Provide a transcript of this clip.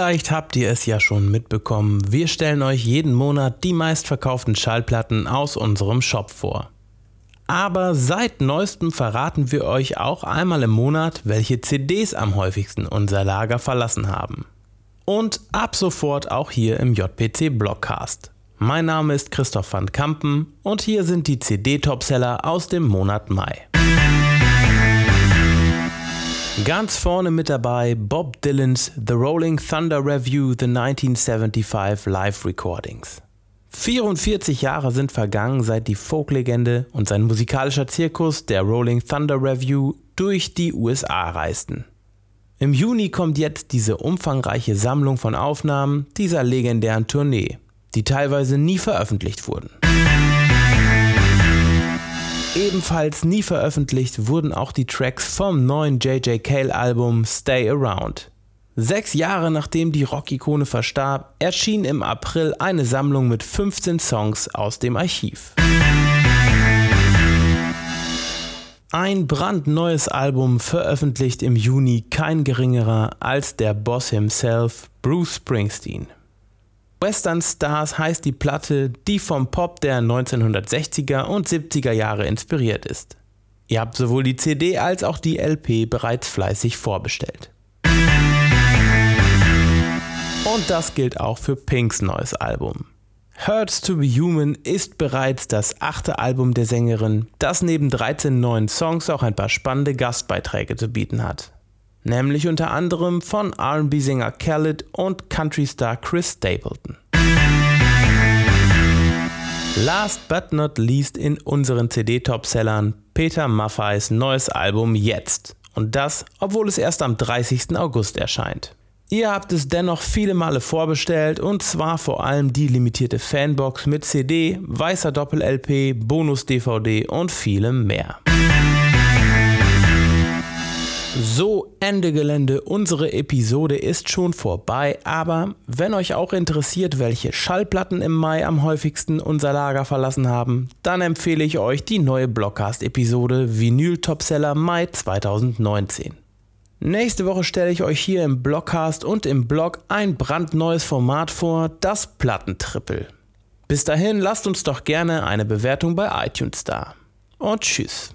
Vielleicht habt ihr es ja schon mitbekommen, wir stellen euch jeden Monat die meistverkauften Schallplatten aus unserem Shop vor. Aber seit neuestem verraten wir euch auch einmal im Monat, welche CDs am häufigsten unser Lager verlassen haben. Und ab sofort auch hier im JPC Blockcast. Mein Name ist Christoph van Kampen und hier sind die CD-Topseller aus dem Monat Mai. Ganz vorne mit dabei Bob Dylans The Rolling Thunder Review The 1975 Live Recordings. 44 Jahre sind vergangen, seit die Folklegende und sein musikalischer Zirkus, der Rolling Thunder Review, durch die USA reisten. Im Juni kommt jetzt diese umfangreiche Sammlung von Aufnahmen dieser legendären Tournee, die teilweise nie veröffentlicht wurden. Ebenfalls nie veröffentlicht wurden auch die Tracks vom neuen JJ Cale Album Stay Around. Sechs Jahre nachdem die Rockikone verstarb, erschien im April eine Sammlung mit 15 Songs aus dem Archiv. Ein brandneues Album veröffentlicht im Juni kein geringerer als der Boss himself, Bruce Springsteen. Western Stars heißt die Platte, die vom Pop der 1960er und 70er Jahre inspiriert ist. Ihr habt sowohl die CD als auch die LP bereits fleißig vorbestellt. Und das gilt auch für Pinks neues Album. Hurts to be Human ist bereits das achte Album der Sängerin, das neben 13 neuen Songs auch ein paar spannende Gastbeiträge zu bieten hat nämlich unter anderem von RB-Sänger Khaled und Country-Star Chris Stapleton. Last but not least in unseren CD-Topsellern Peter Maffeis neues Album Jetzt. Und das, obwohl es erst am 30. August erscheint. Ihr habt es dennoch viele Male vorbestellt und zwar vor allem die limitierte Fanbox mit CD, weißer Doppel-LP, Bonus-DVD und vielem mehr. So, Ende Gelände, unsere Episode ist schon vorbei, aber wenn euch auch interessiert, welche Schallplatten im Mai am häufigsten unser Lager verlassen haben, dann empfehle ich euch die neue Blockcast-Episode Vinyl Topseller Mai 2019. Nächste Woche stelle ich euch hier im Blockcast und im Blog ein brandneues Format vor, das Plattentrippel. Bis dahin lasst uns doch gerne eine Bewertung bei iTunes da. Und tschüss.